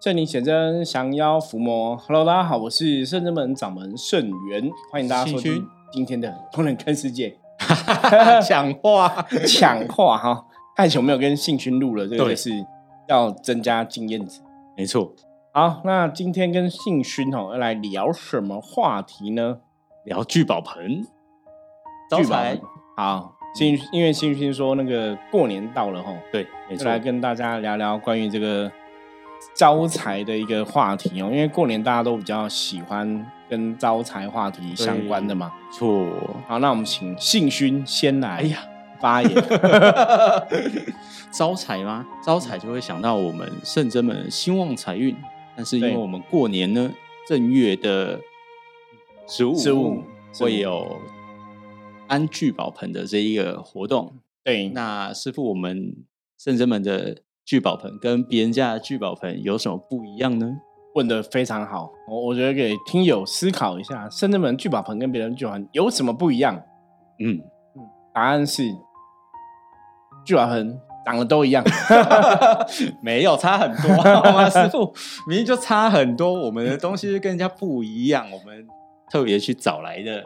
圣灵显真，降妖伏魔。Hello，大家好，我是圣真门掌门圣元，欢迎大家收听今天的《不能看世界》。抢话，抢话哈！太久没有跟信勋录了，这个是要增加经验值。没错。好，那今天跟信勋哦要来聊什么话题呢？聊聚宝盆。聚宝盆。好，信因为信勋说那个过年到了哈，对，没错，来跟大家聊聊关于这个。招财的一个话题哦，因为过年大家都比较喜欢跟招财话题相关的嘛。错，好，那我们请信勋先来。哎呀，发言。招财吗？招财就会想到我们圣真们兴旺财运，但是因为我们过年呢，正月的十五十五会有安聚宝盆的这一个活动。对，那师傅，我们圣真们的。聚宝盆跟别人家的聚宝盆有什么不一样呢？问的非常好，我我觉得给听友思考一下，深圳门聚宝盆跟别人聚宝盆有什么不一样？嗯嗯，答案是聚宝盆长得都一样，没有差很多。师傅，明明就差很多，我们的东西跟人家不一样，我们特别去找来的。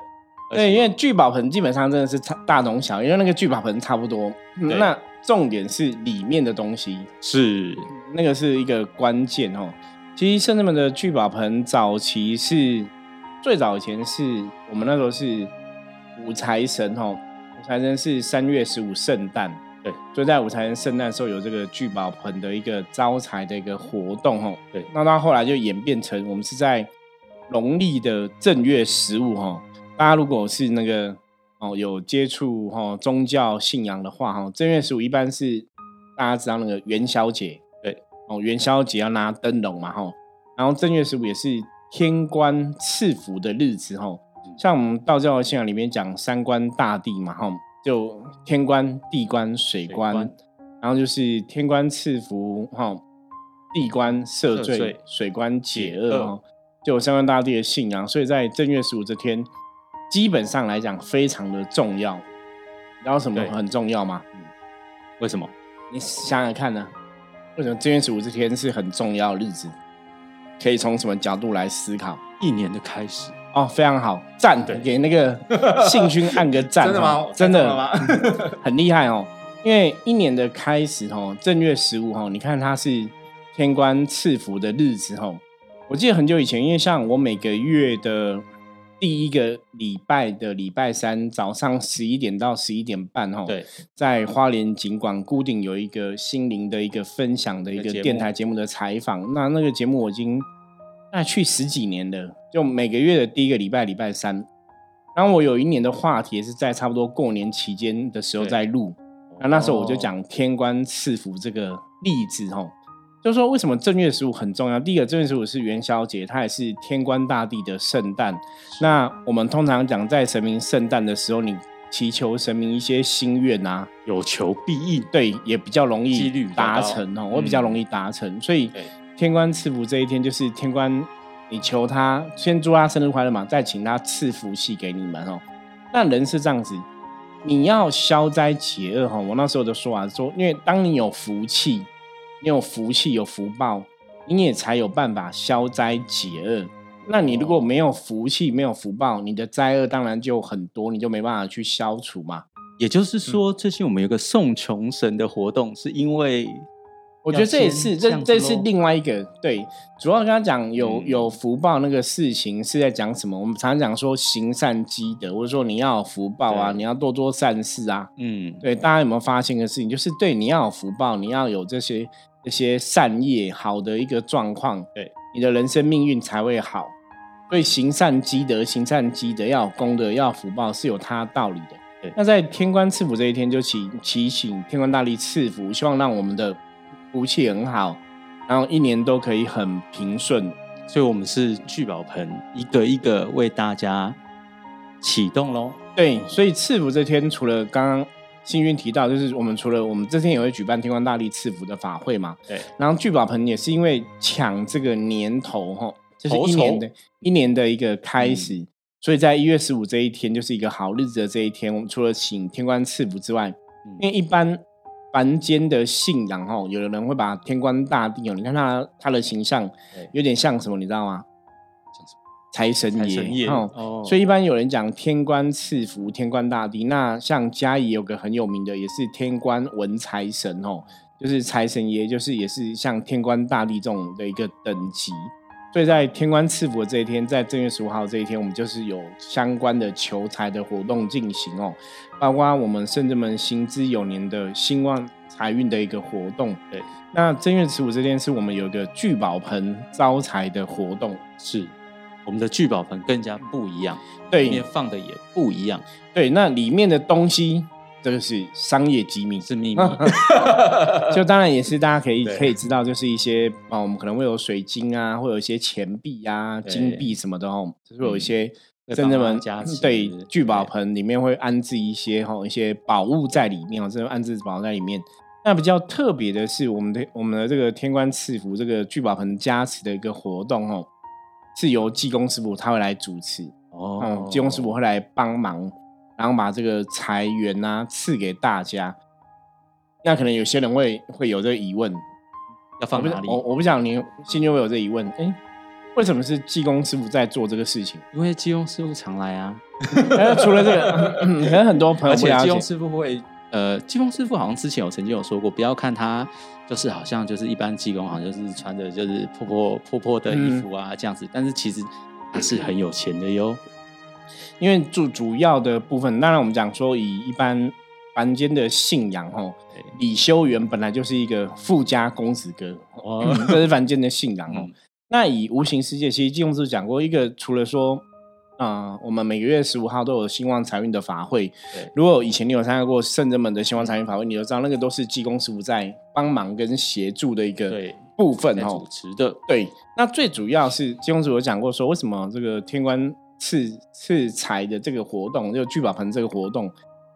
对，因为聚宝盆基本上真的是差大同小，因为那个聚宝盆差不多。那重点是里面的东西，是那个是一个关键哦。其实圣人们的聚宝盆早期是最早以前是我们那时候是五财神哦，五财神是三月十五圣诞，对，所以在五财神圣诞的时候有这个聚宝盆的一个招财的一个活动哦。对，那到后来就演变成我们是在农历的正月十五哈，大家如果是那个。哦，有接触哈宗教信仰的话哈，正月十五一般是大家知道那个元宵节，对哦，元宵节要拿灯笼嘛哈，然后正月十五也是天官赐福的日子哈，像我们道教的信仰里面讲三官大帝嘛哈，就天官、地官、水官，然后就是天官赐福哈，地官赦罪，水官解厄哈，就有三官大帝的信仰，所以在正月十五这天。基本上来讲，非常的重要。然后什么很重要吗？为什么？你想想看呢？为什么正月十五这天是很重要的日子？可以从什么角度来思考？一年的开始哦，非常好，赞！给那个 信勋按个赞。真的吗？真的吗？很厉害哦！因为一年的开始哦，正月十五哦，你看它是天官赐福的日子哦。我记得很久以前，因为像我每个月的。第一个礼拜的礼拜三早上十一点到十一点半，哈，对，在花莲景馆固定有一个心灵的一个分享的一个电台节目的采访。那那个节目我已经那去十几年了，就每个月的第一个礼拜礼拜三。然后我有一年的话题也是在差不多过年期间的时候在录，那那时候我就讲天官赐福这个例子，哈。就是说，为什么正月十五很重要？第一个，正月十五是元宵节，它也是天官大帝的圣诞。那我们通常讲，在神明圣诞的时候，你祈求神明一些心愿啊，有求必应，对，也比较容易达成哦，我比较容易达成。所以，天官赐福这一天，就是天官你求他先祝他生日快乐嘛，再请他赐福气给你们哦。那人是这样子，你要消灾解厄哈。我那时候的说法说，因为当你有福气。你有福气，有福报，你也才有办法消灾解厄。那你如果没有福气，没有福报，你的灾厄当然就很多，你就没办法去消除嘛。也就是说，最近我们有个送穷神的活动，是因为我觉得这也是这这是另外一个对。主要跟他讲有有福报那个事情是在讲什么？我们常常讲说行善积德，或者说你要有福报啊，你要多做善事啊。嗯，对，大家有没有发现个事情？就是对你要有福报，你要有这些。这些善业好的一个状况，对你的人生命运才会好。所以行善积德，行善积德要有功德，要福报是有它道理的。对，那在天官赐福这一天，就祈祈请天官大帝赐福，希望让我们的福气很好，然后一年都可以很平顺。所以我们是聚宝盆，一个一个为大家启动喽。对，所以赐福这天，除了刚刚。幸运提到，就是我们除了我们这天也会举办天官大力赐福的法会嘛，对。然后聚宝盆也是因为抢这个年头哈，就是一年的一年的一个开始，所以在一月十五这一天就是一个好日子的这一天，我们除了请天官赐福之外，因为一般凡间的信仰哈，有的人会把天官大帝哦，你看他他的形象有点像什么，你知道吗？财神爷哦，所以一般有人讲天官赐福，天官大帝。那像嘉义有个很有名的，也是天官文财神哦，就是财神爷，就是也是像天官大帝这种的一个等级。所以在天官赐福的这一天，在正月十五号这一天，我们就是有相关的求财的活动进行哦，包括我们圣者们行之有年的兴旺财运的一个活动。对，那正月十五这天是我们有一个聚宝盆招财的活动，是。我们的聚宝盆更加不一样，对，里面放的也不一样，对，那里面的东西，这个是商业机密，是秘密，就当然也是大家可以可以知道，就是一些啊，我们可能会有水晶啊，会有一些钱币啊、金币什么的哦，就是有一些真正们对聚宝盆里面会安置一些哈一些宝物在里面哦，这种安置宝在里面。那比较特别的是，我们的我们的这个天官赐福这个聚宝盆加持的一个活动哦。是由济公师傅他会来主持哦，嗯，济公师傅会来帮忙，然后把这个财源啊赐给大家。那可能有些人会会有这个疑问，要放哪里？我我不想你心里会有这疑问，哎，为什么是济公师傅在做这个事情？因为济公师傅常来啊。除了这个，可能很多朋友不了解。济公师傅会。呃，济公师傅好像之前有曾经有说过，不要看他就是好像就是一般济公，好像就是穿着就是破破破破的衣服啊这样子，但是其实他是很有钱的哟。因为主主要的部分，当然我们讲说以一般凡间的信仰哦，李修缘本来就是一个富家公子哥哦，这是凡间的信仰哦。那以无形世界，其实济公师讲过一个，除了说。啊，我们每个月十五号都有兴旺财运的法会。对，如果以前你有参加过圣人们的兴旺财运法会，你就知道那个都是济公师傅在帮忙跟协助的一个部分哦。主持的对，那最主要是济公师傅有讲过说，为什么这个天官赐赐财的这个活动，就聚宝盆这个活动，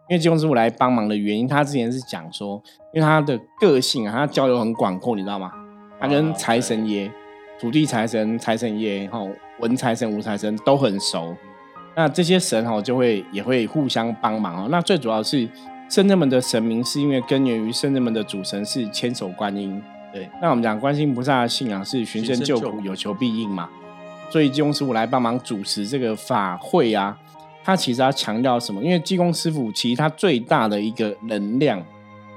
因为济公师傅来帮忙的原因，他之前是讲说，因为他的个性啊，他交友很广阔，你知道吗？他跟财神爷、土地财神、财神爷哈。文财神、武财神都很熟，那这些神哦就会也会互相帮忙哦。那最主要是圣人们的神明，是因为根源于圣人们的主神是千手观音。对，那我们讲观音菩萨的信仰是寻声救苦、有求必应嘛。所以济公师傅来帮忙主持这个法会啊，他其实要强调什么？因为济公师傅其实他最大的一个能量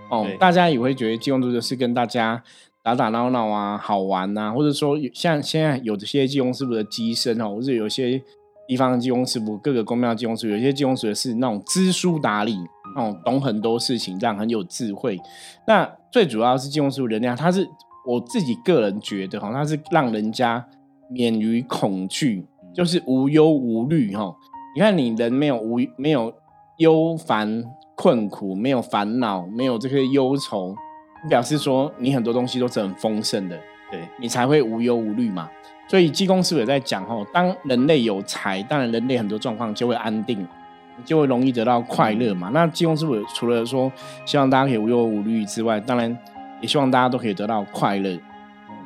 哦，大家也会觉得济公师傅是跟大家。打打闹闹啊，好玩呐，或者说像现在有这些技工师傅的机身哦，或者有些地方技工师傅，各个公庙技工师傅，有些技工师傅是那种知书达理，那种懂很多事情，这样很有智慧。那最主要是技工师傅能量，他是我自己个人觉得哈，他是让人家免于恐惧，就是无忧无虑哈。你看，你人没有无没有忧烦困苦，没有烦恼，没有这些忧愁。表示说你很多东西都是很丰盛的，对你才会无忧无虑嘛。所以济公师傅也在讲哦，当人类有财，当然人类很多状况就会安定，就会容易得到快乐嘛。那济公师傅除了说希望大家可以无忧无虑之外，当然也希望大家都可以得到快乐。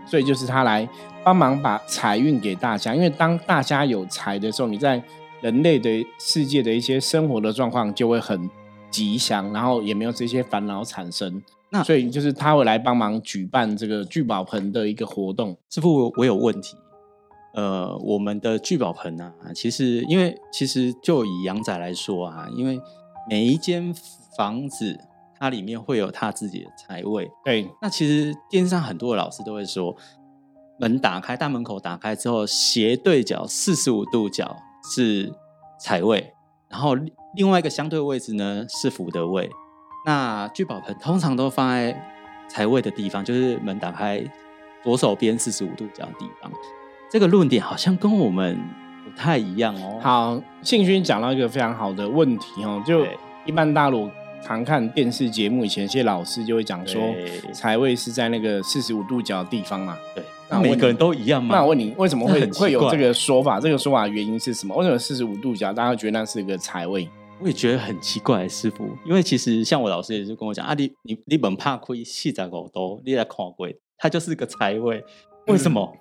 所以就是他来帮忙把财运给大家，因为当大家有财的时候，你在人类的世界的一些生活的状况就会很吉祥，然后也没有这些烦恼产生。那所以就是他会来帮忙举办这个聚宝盆的一个活动。师傅，我有问题。呃，我们的聚宝盆啊，其实因为其实就以阳仔来说啊，因为每一间房子它里面会有他自己的财位。对。那其实电视上很多的老师都会说，门打开，大门口打开之后，斜对角四十五度角是财位，然后另外一个相对位置呢是福德位。那聚宝盆通常都放在财位的地方，就是门打开左手边四十五度角的地方。这个论点好像跟我们不太一样哦。好，信勋讲到一个非常好的问题哦，就一般大陆常看电视节目，以前一些老师就会讲说，财位是在那个四十五度角的地方嘛。对，那每个人都一样吗？那我问你，为什么会会有这个说法？这个说法原因是什么？为什么四十五度角大家觉得那是一个财位？我也觉得很奇怪，师傅，因为其实像我老师也是跟我讲啊，你你你本怕亏细仔狗多，你来看鬼，它就是个财位，为什么？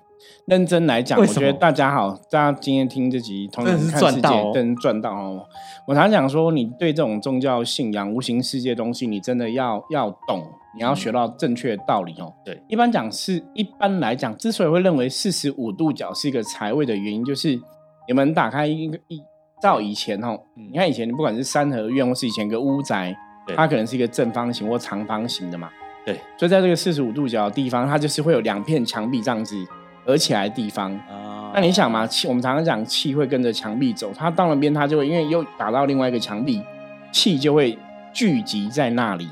认真来讲，我觉得大家好，大家今天听这集，同样看世界，真赚到哦。我常讲说，你对这种宗教信仰、无形世界东西，你真的要要懂，你要学到正确的道理哦。对，一般讲是一般来讲，之所以会认为四十五度角是一个财位的原因，就是你们打开一个一照以前哦，你看以前不管是三合院或是以前个屋宅，它可能是一个正方形或长方形的嘛。对，所以在这个四十五度角的地方，它就是会有两片墙壁这样子合起来的地方。啊，那你想嘛，气我们常常讲气会跟着墙壁走，它到那边它就会因为又打到另外一个墙壁，气就会聚集在那里。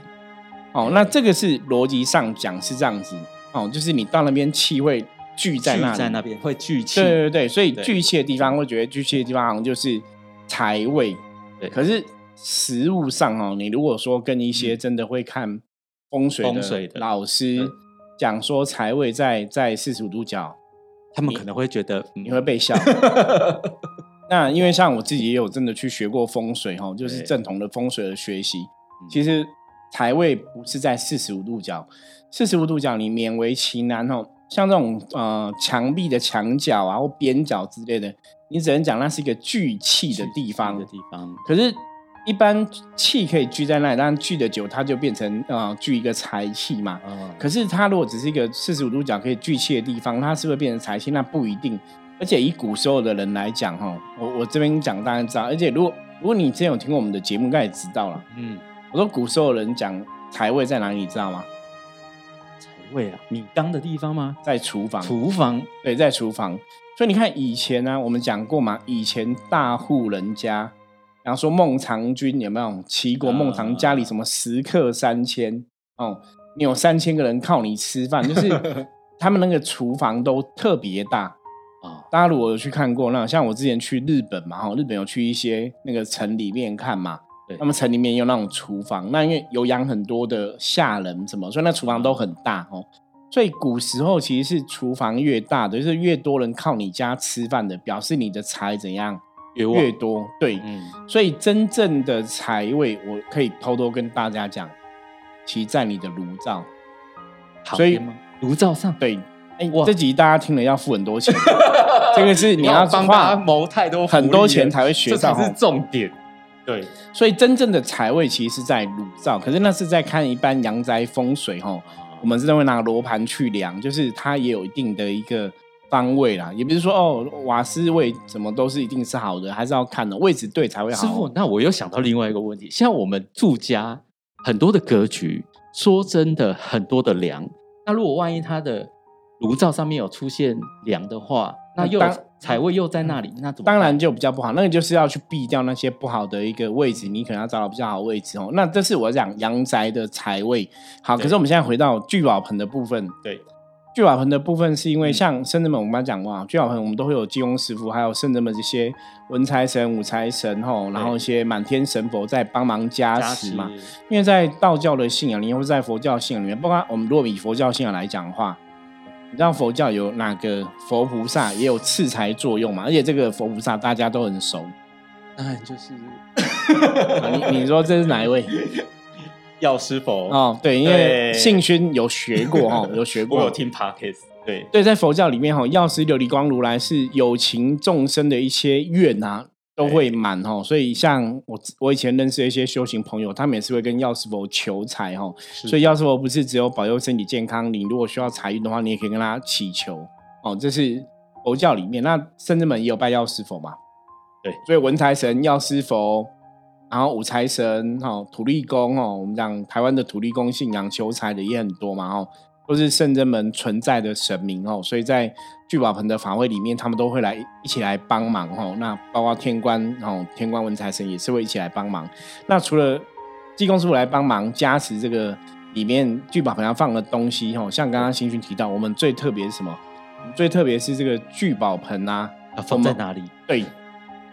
哦，那这个是逻辑上讲是这样子。哦，就是你到那边气会聚在那里，在那边会聚气。对对对，所以聚气的地方会觉得聚气的地方好像就是财位。对，可是实物上哦，你如果说跟一些真的会看。风水的老师讲说财位在在四十五度角，他们可能会觉得你会被笑。那因为像我自己也有真的去学过风水哈，就是正统的风水的学习。其实财位不是在四十五度角，四十五度角你勉为其难哦。像这种呃墙壁的墙角啊或边角之类的，你只能讲那是一个聚气的地方的地方。可是。一般气可以聚在那里，但聚的久，它就变成啊聚一个财气嘛。可是它如果只是一个四十五度角可以聚气的地方，它是不是变成财气？那不一定。而且以古时候的人来讲，哈，我我这边讲大家知道。而且如果如果你之前有听过我们的节目，应该也知道了。嗯，我说古时候人讲财位在哪里，你知道吗？财位啊，米缸的地方吗？在厨房。厨房，对，在厨房。所以你看以前呢，我们讲过嘛，以前大户人家。然后说孟尝君有没有齐国孟尝家里什么食客三千哦？你有三千个人靠你吃饭，就是 他们那个厨房都特别大啊。大家如果有去看过，那像我之前去日本嘛，哈，日本有去一些那个城里面看嘛，他们城里面有那种厨房，那因为有养很多的下人什么，所以那厨房都很大哦。所以古时候其实是厨房越大的，就是越多人靠你家吃饭的，表示你的财怎样。越多对，所以真正的财位，我可以偷偷跟大家讲，其在你的炉灶。所以炉灶上对，哎，这集大家听了要付很多钱，这个是你 要帮他谋太多很多钱才会学到，这是重点。对，所以真正的财位其实是在炉灶，可是那是在看一般阳宅风水哈，我们是会拿罗盘去量，就是它也有一定的一个。方位啦，也不是说哦，瓦斯位什么都是一定是好的，还是要看的位置对才会好。师傅，那我又想到另外一个问题，像我们住家很多的格局，说真的很多的梁，那如果万一它的炉灶上面有出现梁的话，那又财位又在那里，那怎么？当然就比较不好，那个就是要去避掉那些不好的一个位置，你可能要找到比较好的位置哦。那这是我讲阳宅的财位。好，可是我们现在回到聚宝盆的部分，对。聚宝盆的部分是因为像圣人们，我们刚讲过啊，聚宝盆我们都会有金庸师傅，还有圣人们这些文财神、武财神吼，然后一些满天神佛在帮忙加持嘛。因为在道教的信仰里面，或在佛教信仰里面，包括我们如果以佛教信仰来讲的话，你知道佛教有哪个佛菩萨也有赐财作用嘛？而且这个佛菩萨大家都很熟，当然就是 你你说这是哪一位？药师佛。哦，对，因为信勋有学过哈，有学过，我有听 podcast，对。对，在佛教里面哈，药师琉璃光如来是有情众生的一些愿啊，都会满哈，所以像我我以前认识的一些修行朋友，他们也是会跟药师佛求财哈，所以药师佛不是只有保佑身体健康，你如果需要财运的话，你也可以跟他祈求哦，这是佛教里面，那甚至们也有拜药师佛嘛，对，所以文财神药师佛。然后五财神哈土地公哦，我们讲台湾的土地公信仰求财的也很多嘛哦，都是圣真门存在的神明哦，所以在聚宝盆的法会里面，他们都会来一起来帮忙哦。那包括天官哦，天官文财神也是会一起来帮忙。那除了济公师傅来帮忙加持这个里面聚宝盆要放的东西哦，像刚刚新勋提到，我们最特别是什么？最特别是这个聚宝盆啊，放在哪里？对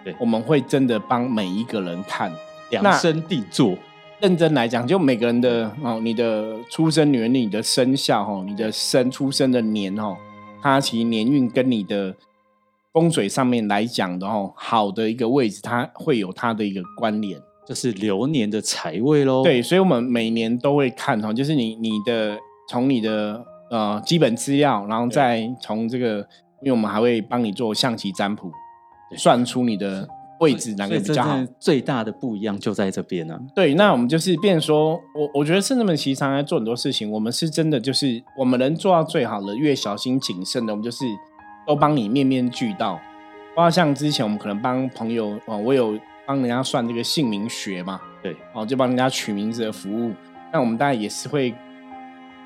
对，我们会真的帮每一个人看。量身定做，认真来讲，就每个人的哦，你的出生年龄、你的生肖哦，你的生出生的年哦，它其实年运跟你的风水上面来讲的哦，好的一个位置，它会有它的一个关联，就是流年的财位喽。对，所以我们每年都会看哈，就是你你的从你的呃基本资料，然后再从这个，因为我们还会帮你做象棋占卜，算出你的。位置哪个比较好？最大的不一样就在这边呢。对，那我们就是变说，我我觉得圣人们其实常在做很多事情，我们是真的就是我们能做到最好的，越小心谨慎的，我们就是都帮你面面俱到。包括像之前我们可能帮朋友哦，我有帮人家算这个姓名学嘛，对，哦，就帮人家取名字的服务。那我们当然也是会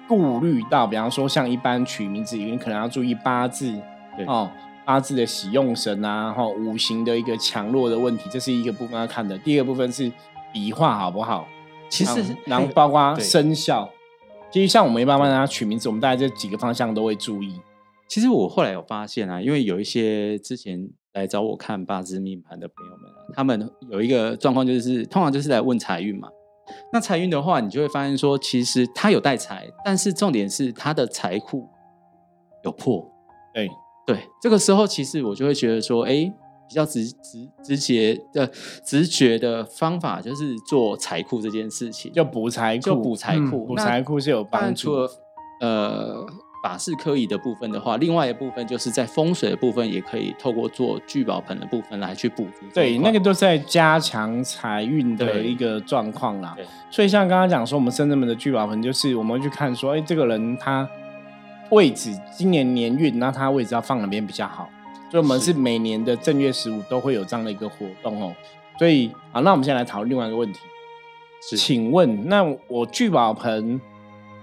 顾虑到，比方说像一般取名字，你可能要注意八字，对哦。八字的喜用神啊，然后五行的一个强弱的问题，这是一个部分要看的。第二个部分是笔画好不好？其实，然后包括生肖。其实像我们一般帮大家取名字，我们大概这几个方向都会注意。其实我后来有发现啊，因为有一些之前来找我看八字命盘的朋友们，他们有一个状况就是，通常就是来问财运嘛。那财运的话，你就会发现说，其实他有带财，但是重点是他的财库有破。对。对，这个时候其实我就会觉得说，哎，比较直直直接的直觉的方法就是做财库这件事情，就补财库，就补财库，补财库是有帮助。除了呃，法式科仪的部分的话，另外一部分就是在风水的部分，也可以透过做聚宝盆的部分来去补足。对，那个都是在加强财运的一个状况啦。所以像刚刚讲说，我们深圳门的聚宝盆，就是我们会去看说，哎，这个人他。位置今年年运，那它位置要放哪边比较好？所以我们是每年的正月十五都会有这样的一个活动哦。所以好，那我们现在来讨论另外一个问题。请问，那我聚宝盆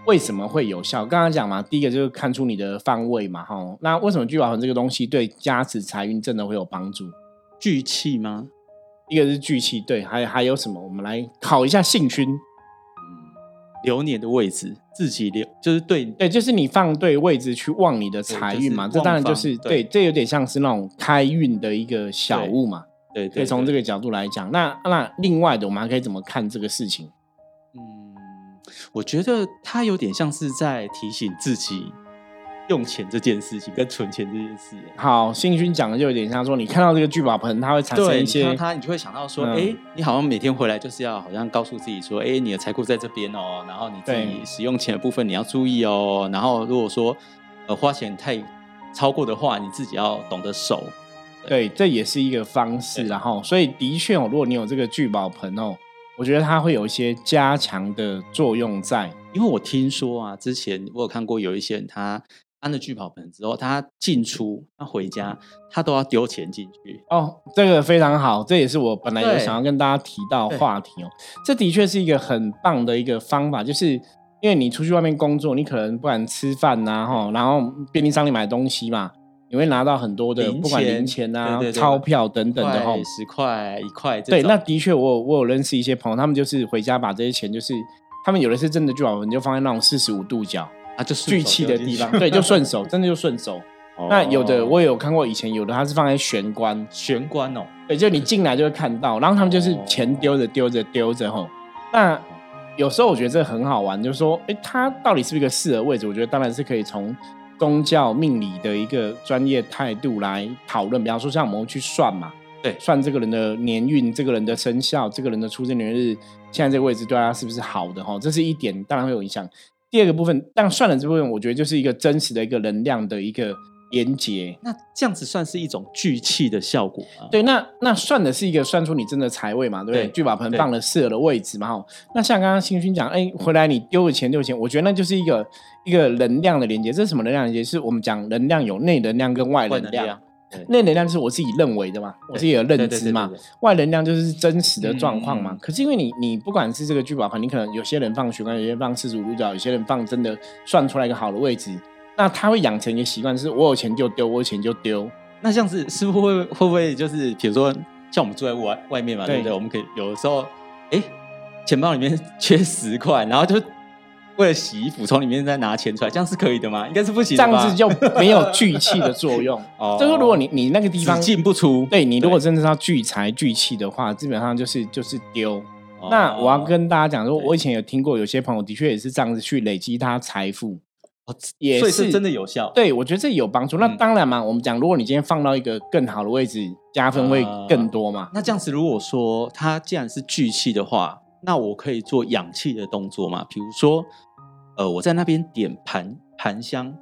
为什么会有效？刚刚讲嘛，第一个就是看出你的方位嘛，哈。那为什么聚宝盆这个东西对加持财运真的会有帮助？聚气吗？一个是聚气，对，还还有什么？我们来考一下幸勋。流年的位置，自己流就是对对，就是你放对位置去旺你的财运嘛。这当然就是对，这有点像是那种开运的一个小物嘛。对，可以从这个角度来讲。那那另外的，我们还可以怎么看这个事情？嗯，我觉得他有点像是在提醒自己。用钱这件事情跟存钱这件事，好，新勋讲的就有点像说，你看到这个聚宝盆，它会产生一些，它你就会想到说，哎，你好像每天回来就是要好像告诉自己说，哎，你的财库在这边哦，然后你自己使用钱的部分你要注意哦，然后如果说呃花钱太超过的话，你自己要懂得守，对，这也是一个方式，然后所以的确哦，如果你有这个聚宝盆哦，我觉得它会有一些加强的作用在，因为我听说啊，之前我有看过有一些人他。安了聚宝盆之后，他进出，他回家，他都要丢钱进去。哦，这个非常好，这也是我本来有想要跟大家提到话题哦。这的确是一个很棒的一个方法，就是因为你出去外面工作，你可能不管吃饭呐，哈，然后便利商店买东西嘛，你会拿到很多的不管零钱啊、钞票等等的哈，十块、一块。对，那的确，我我有认识一些朋友，他们就是回家把这些钱，就是他们有的是真的聚宝盆，就放在那种四十五度角。就聚气的地方，对，就顺手，真的就顺手。那有的我也有看过，以前有的它是放在玄关，玄关哦，对，就你进来就会看到，然后他们就是钱丢着丢着丢着吼。那有时候我觉得这很好玩，就是说，哎，它到底是不是一个适合位置？我觉得当然是可以从宗教命理的一个专业态度来讨论。比方说，像我们去算嘛，对，算这个人的年运、这个人的生肖、这个人的出生年月日，现在这个位置对他是不是好的？哈，这是一点，当然会有影响。第二个部分，但算了这部分，我觉得就是一个真实的一个能量的一个连接。那这样子算是一种聚气的效果吗？对，那那算的是一个算出你真的财位嘛，对不对？聚宝盆放了适合的位置嘛，哈。那像刚刚星勋讲，哎，回来你丢了钱丢钱，我觉得那就是一个一个能量的连接。这是什么能量连接？是我们讲能量有内能量跟外能量。内能量是我自己认为的嘛，我自己有认知嘛。外能量就是真实的状况嘛。可是因为你，你不管是这个聚宝盆，你可能有些人放玄关，有些人放四十五度角，有些人放真的算出来一个好的位置，那他会养成一个习惯，是我有钱就丢，我有钱就丢。那像是师傅会会不会就是，比如说像我们住在外外面嘛，对不对？我们可以有的时候，哎，钱包里面缺十块，然后就。为了洗衣服，从里面再拿钱出来，这样是可以的吗？应该是不行，这样子就没有聚气的作用。哦，就是如果你你那个地方进不出，对你如果真的是要聚财聚气的话，基本上就是就是丢。那我要跟大家讲说，我以前有听过有些朋友的确也是这样子去累积他财富，也是真的有效。对，我觉得这有帮助。那当然嘛，我们讲，如果你今天放到一个更好的位置，加分会更多嘛。那这样子，如果说它既然是聚气的话，那我可以做养气的动作嘛？比如说。呃，我在那边点盘盘香，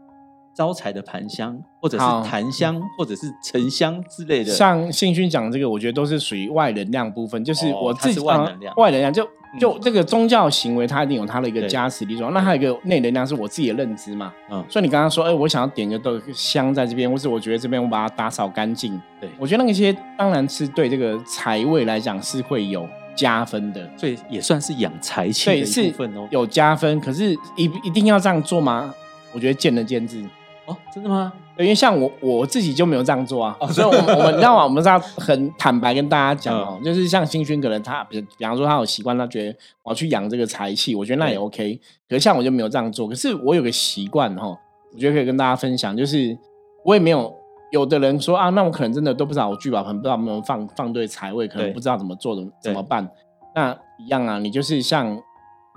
招财的盘香，或者是檀香，或者是沉香之类的。像信勋讲这个，我觉得都是属于外能量部分，就是我自己外能量，外能量就就这个宗教行为，它一定有它的一个加持力作用。那还有一个内能量是我自己的认知嘛？嗯，所以你刚刚说，哎，我想要点个豆香在这边，或是我觉得这边我把它打扫干净，对我觉得那些当然是对这个财位来讲是会有加分的，所以也算是养财气的一部分哦，有加分。可是一一定要这样做吗？我觉得见仁见智。哦，真的吗？因为像我我自己就没有这样做啊，哦所以，我 我们你知道吗？我们是要很坦白跟大家讲哦，就是像新勋可能他比比方说他有习惯，他觉得我要去养这个财气，我觉得那也 OK。可是像我就没有这样做，可是我有个习惯哈，我觉得可以跟大家分享，就是我也没有有的人说啊，那我可能真的都不知道我聚宝盆不知道能不能放放对财位，可能不知道怎么做怎怎么办？那一样啊，你就是像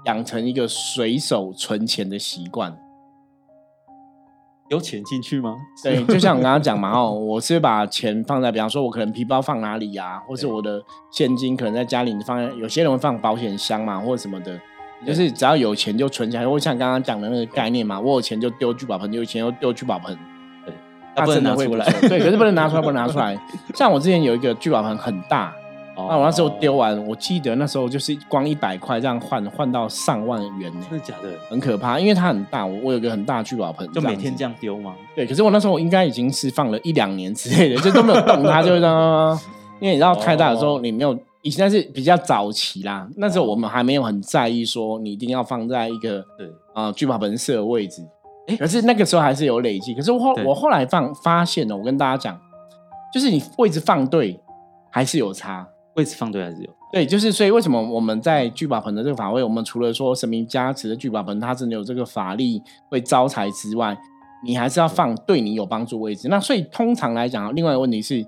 养成一个随手存钱的习惯。有钱进去吗？对，就像我刚刚讲嘛，哦，我是把钱放在，比方说，我可能皮包放哪里呀，或是我的现金可能在家里放在，有些人会放保险箱嘛，或者什么的，就是只要有钱就存起来。或像刚刚讲的那个概念嘛，我有钱就丢聚宝盆，有钱就丢聚宝盆。不能拿出来，对，可是不能拿出来，不能拿出来。像我之前有一个聚宝盆很大。那我那时候丢完，我记得那时候就是光一百块这样换，换到上万元呢。真的假的？很可怕，因为它很大，我我有个很大的聚宝盆，就每天这样丢吗？对，可是我那时候应该已经是放了一两年之类的，就都没有动它，就这样。因为你知道太大的时候，你没有，以前是比较早期啦，那时候我们还没有很在意说你一定要放在一个对啊聚宝盆适合位置。哎，可是那个时候还是有累积。可是我后我后来放发现了，我跟大家讲，就是你位置放对还是有差。位置放对还是有对，就是所以为什么我们在聚宝盆的这个法位，我们除了说神明加持的聚宝盆，它真的有这个法力会招财之外，你还是要放对你有帮助位置。那所以通常来讲，另外一个问题是，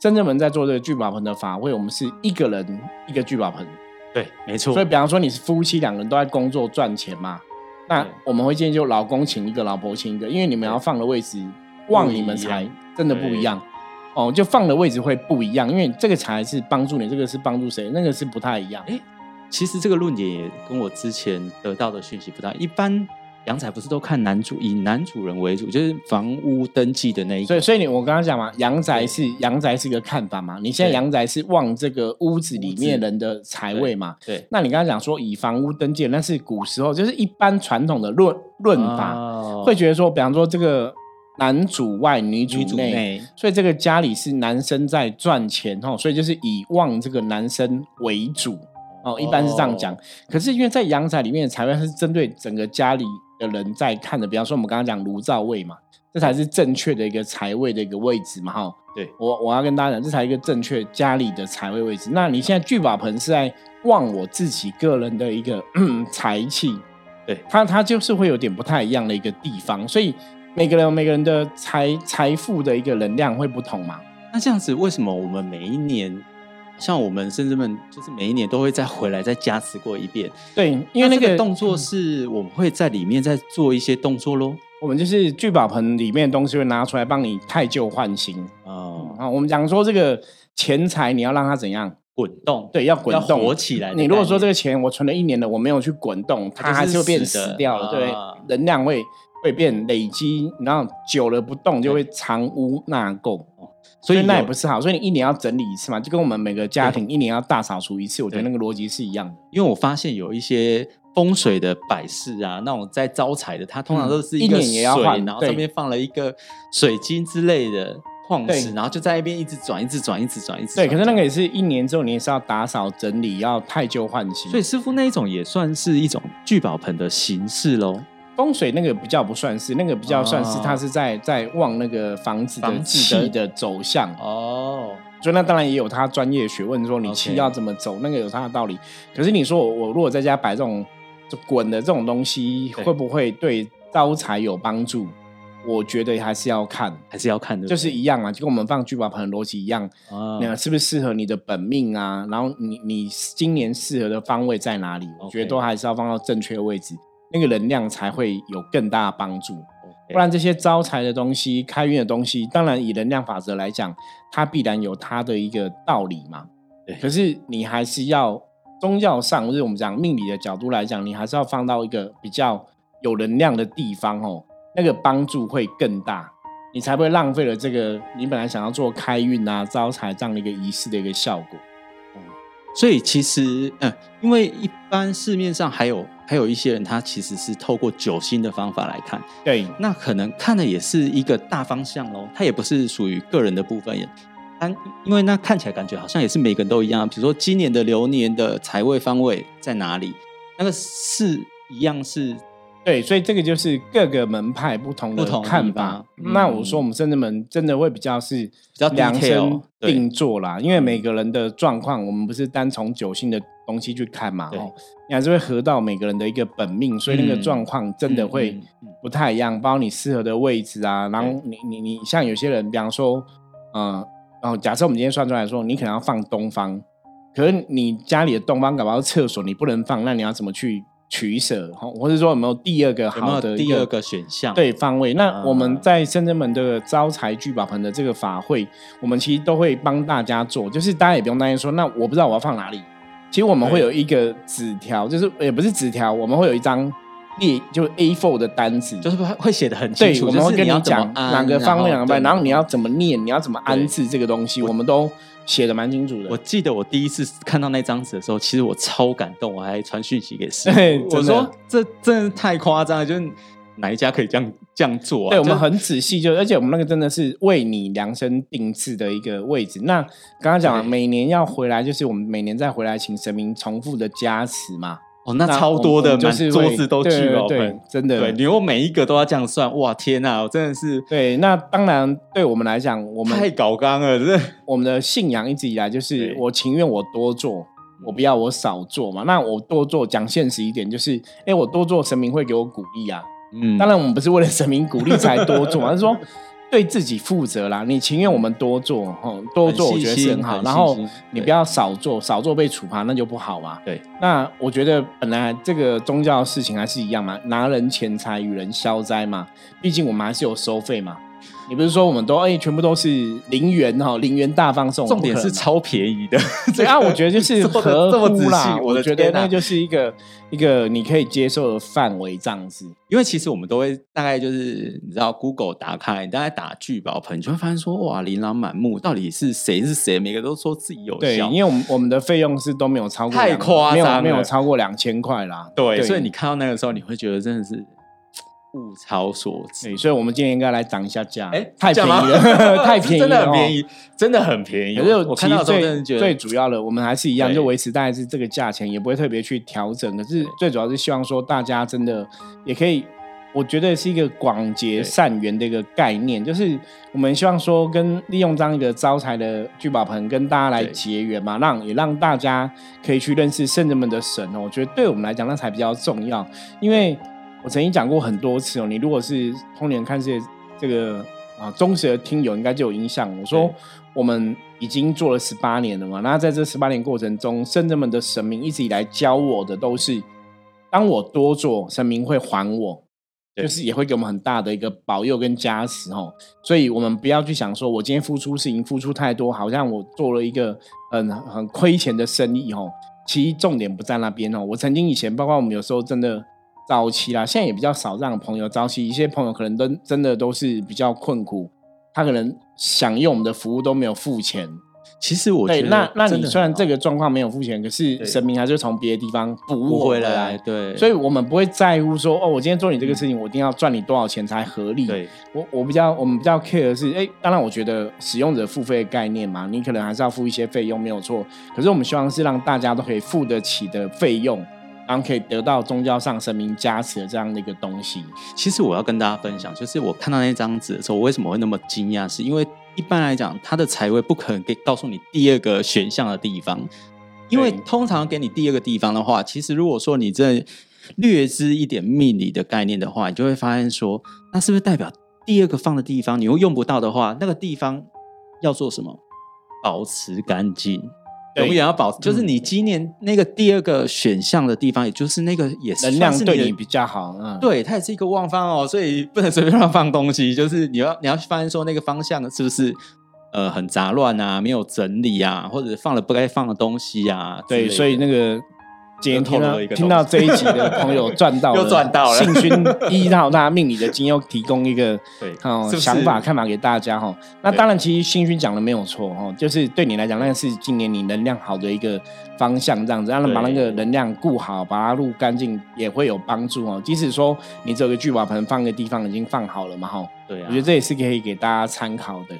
真正们在做这个聚宝盆的法会，我们是一个人一个聚宝盆，对，没错。所以比方说你是夫妻两个人都在工作赚钱嘛，那我们会建议就老公请一个，老婆请一个，因为你们要放的位置旺你们财真的不一样。哦，就放的位置会不一样，因为这个才是帮助你，这个是帮助谁，那个是不太一样。哎，其实这个论点也跟我之前得到的讯息不太一般。阳宅不是都看男主，以男主人为主，就是房屋登记的那一。所以，所以你我刚刚讲嘛，阳宅是阳宅是一个看法嘛。你现在阳宅是旺这个屋子里面人的财位嘛？对。那你刚刚讲说以房屋登记，那是古时候，就是一般传统的论论法，会觉得说，比方说这个。男主外女主内，所以这个家里是男生在赚钱哦，所以就是以旺这个男生为主哦，一般是这样讲。可是因为在阳宅里面的财位是针对整个家里的人在看的，比方说我们刚刚讲炉灶位嘛，这才是正确的一个财位的一个位置嘛，哈。对我我要跟大家讲，这才一个正确家里的财位位置。那你现在聚宝盆是在旺我自己个人的一个财气，对它它就是会有点不太一样的一个地方，所以。每个人每个人的财财富的一个能量会不同嘛？那这样子，为什么我们每一年，像我们甚至们，就是每一年都会再回来再加持过一遍？对，因为那个动作是我们会在里面再做一些动作喽。我们就是聚宝盆里面的东西会拿出来帮你太旧换新啊。啊，我们讲说这个钱财你要让它怎样滚动？对，要滚动活起来。你如果说这个钱我存了一年了，我没有去滚动，它还是会变死掉了。对，能量会。会变累积，然后久了不动就会藏污纳垢，所以那也不是好。所以你一年要整理一次嘛，就跟我们每个家庭一年要大扫除一次，我觉得那个逻辑是一样的。因为我发现有一些风水的摆饰啊，那种在招财的，它通常都是一个水，然后上面放了一个水晶之类的矿石，然后就在那边一直转，一直转，一直转，一直。对，可是那个也是一年之后，你也是要打扫整理，要太旧换新。所以师傅那一种也算是一种聚宝盆的形式喽。风水那个比较不算是，那个比较算是，他是在在望那个房子的气的走向哦。所以那当然也有他专业学问，说你气要怎么走，那个有他的道理。可是你说我我如果在家摆这种就滚的这种东西，会不会对招财有帮助？我觉得还是要看，还是要看的，就是一样啊，就跟我们放聚宝盆的逻辑一样啊。那是不是适合你的本命啊？然后你你今年适合的方位在哪里？我觉得都还是要放到正确的位置。那个能量才会有更大的帮助，不然这些招财的东西、开运的东西，当然以能量法则来讲，它必然有它的一个道理嘛。对，可是你还是要宗教上，就是我们讲命理的角度来讲，你还是要放到一个比较有能量的地方哦。那个帮助会更大，你才不会浪费了这个你本来想要做开运啊、招财这样的一个仪式的一个效果。所以其实，嗯，因为一般市面上还有还有一些人，他其实是透过九星的方法来看，对，那可能看的也是一个大方向喽，它也不是属于个人的部分，但因为那看起来感觉好像也是每个人都一样，比如说今年的流年的财位方位在哪里，那个是一样是。对，所以这个就是各个门派不同的看法。那我说我们深圳门真的会比较是比较量身定做啦，因为每个人的状况，我们不是单从九星的东西去看嘛，哦，你还是会合到每个人的一个本命，所以那个状况真的会不太一样。包括你适合的位置啊，然后你你你像有些人，比方说，嗯，然后假设我们今天算出来说，你可能要放东方，可是你家里的东方搞不好厕所你不能放，那你要怎么去？取舍哈，或者说有没有第二个好的第二个选项？对方位。那我们在深圳门的招财聚宝盆的这个法会，我们其实都会帮大家做，就是大家也不用担心说，那我不知道我要放哪里。其实我们会有一个纸条，就是也不是纸条，我们会有一张列，就 A4 的单子，就是会写的很清楚，我们会跟你讲哪个方位哪个班，然后你要怎么念，你要怎么安置这个东西，我们都。写的蛮清楚的。我记得我第一次看到那张纸的时候，其实我超感动，我还传讯息给师傅，我说这真的太夸张了，就是哪一家可以这样这样做？对我们很仔细，就而且我们那个真的是为你量身定制的一个位置。那刚刚讲每年要回来，就是我们每年再回来请神明重复的加持嘛。哦，那超多的，就是桌子都聚了，对，真的，对，你如果每一个都要这样算，哇，天哪，我真的是，对，那当然，对我们来讲，我们太搞纲了，这我们的信仰一直以来就是，我情愿我多做，我不要我少做嘛。那我多做，讲现实一点，就是，哎，我多做，神明会给我鼓励啊。嗯，当然，我们不是为了神明鼓励才多做，而是说。对自己负责啦，你情愿我们多做，哈，多做我觉得是很好。然后你不要少做，少做被处罚那就不好嘛。对，那我觉得本来这个宗教的事情还是一样嘛，拿人钱财与人消灾嘛，毕竟我们还是有收费嘛。你不是说我们都哎，全部都是零元哈，零元大放送，重点是超便宜的。对啊，我觉得就是 合乎啦。我觉得那就是一个一个你可以接受的范围这样子。因为其实我们都会大概就是你知道，Google 打开，大概打聚宝盆，你就会发现说哇，琳琅满目，到底是谁是谁？每个都说自己有对，因为我们我们的费用是都没有超过太夸张，没有超过两千块啦。对，所以你看到那个时候，你会觉得真的是。物超所值，所以，我们今天应该来涨一下价。哎，太便宜了，太便宜，真的很便宜，真的很便宜。可是我看到最最主要的，我们还是一样，就维持大概是这个价钱，也不会特别去调整。可是最主要是希望说，大家真的也可以，我觉得是一个广结善缘的一个概念，就是我们希望说，跟利用这样一个招财的聚宝盆，跟大家来结缘嘛，让也让大家可以去认识圣人们的神哦。我觉得对我们来讲，那才比较重要，因为。我曾经讲过很多次哦，你如果是通年看这这个啊忠实的听友，应该就有印象。我说我们已经做了十八年了嘛，那在这十八年过程中，圣人们的神明一直以来教我的都是，当我多做，神明会还我，就是也会给我们很大的一个保佑跟加持哦。所以我们不要去想说，我今天付出是已经付出太多，好像我做了一个很很亏钱的生意哦。其实重点不在那边哦。我曾经以前，包括我们有时候真的。早期啦，现在也比较少让朋友早期，一些朋友可能都真的都是比较困苦，他可能享用我们的服务都没有付钱。其实我觉得，那那你虽然这个状况没有付钱，可是神明还是从别的地方补回来。对，所以我们不会在乎说，哦，我今天做你这个事情，我一定要赚你多少钱才合理。对，我我比较我们比较 care 的是，哎，当然我觉得使用者付费的概念嘛，你可能还是要付一些费用，没有错。可是我们希望是让大家都可以付得起的费用。然后可以得到宗教上神明加持的这样的一个东西。其实我要跟大家分享，就是我看到那张纸的时候，我为什么会那么惊讶？是因为一般来讲，它的财位不可能给告诉你第二个选项的地方，因为通常给你第二个地方的话，其实如果说你这略知一点命理的概念的话，你就会发现说，那是不是代表第二个放的地方你又用不到的话，那个地方要做什么？保持干净。永远要保，就是你今年那个第二个选项的地方，也就是那个也是能量对你比较好，嗯，对，它也是一个旺方哦，所以不能随便乱放东西，就是你要 你要去发现说那个方向是不是呃很杂乱啊，没有整理啊，或者放了不该放的东西啊，对，所以那个今天听到听到这一集的朋友赚到了，又赚到了。幸勋依照他命理的经又提供一个对哦想法看法给大家哈。那当然，其实幸勋讲的没有错哈，就是对你来讲，那是今年你能量好的一个方向，这样子，让把那个能量顾好，把它录干净，也会有帮助哦。即使说你这个聚宝盆放个地方已经放好了嘛哈，对啊，我觉得这也是可以给大家参考的。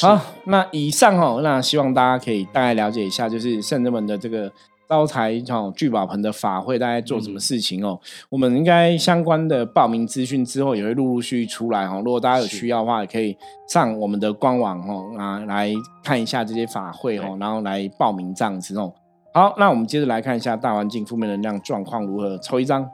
好，那以上哦，那希望大家可以大概了解一下，就是圣人们的这个。招财哦，聚宝盆的法会大概做什么事情哦？我们应该相关的报名资讯之后也会陆陆续续出来哦。如果大家有需要的话，也可以上我们的官网哦啊来看一下这些法会哦，然后来报名这样子哦。好，那我们接着来看一下大环境负面能量状况如何，抽一张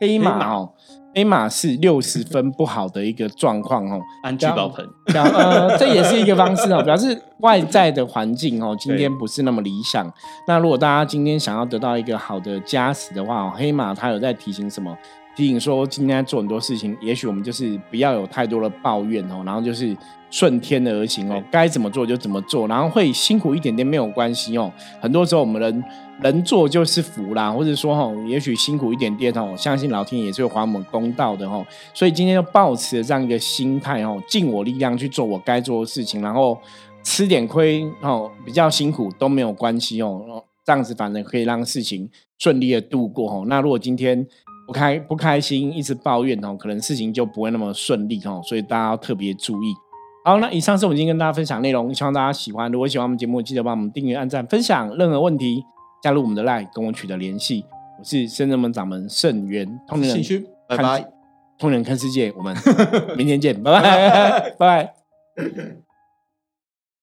黑马哦。黑马是六十分不好的一个状况哦，安聚宝盆，呃，这也是一个方式哦，表示外在的环境哦，今天不是那么理想。那如果大家今天想要得到一个好的加持的话，黑马它有在提醒什么？提醒说今天做很多事情，也许我们就是不要有太多的抱怨哦，然后就是顺天而行哦，该怎么做就怎么做，然后会辛苦一点点没有关系哦。很多时候我们人。能做就是福啦，或者说哈，也许辛苦一点点哦，相信老天也是会还我们公道的哦。所以今天就保持这样一个心态哦，尽我力量去做我该做的事情，然后吃点亏哦，比较辛苦都没有关系哦。这样子反正可以让事情顺利的度过哦。那如果今天不开不开心，一直抱怨哦，可能事情就不会那么顺利哦。所以大家要特别注意。好，那以上是我们今天跟大家分享内容，希望大家喜欢。如果喜欢我们节目，记得帮我们订阅、按赞、分享。任何问题。加入我们的 line，跟我取得联系。我是圣人门掌门圣元，通灵人，拜拜。通灵人看世界，我们 明天见，拜拜，拜拜。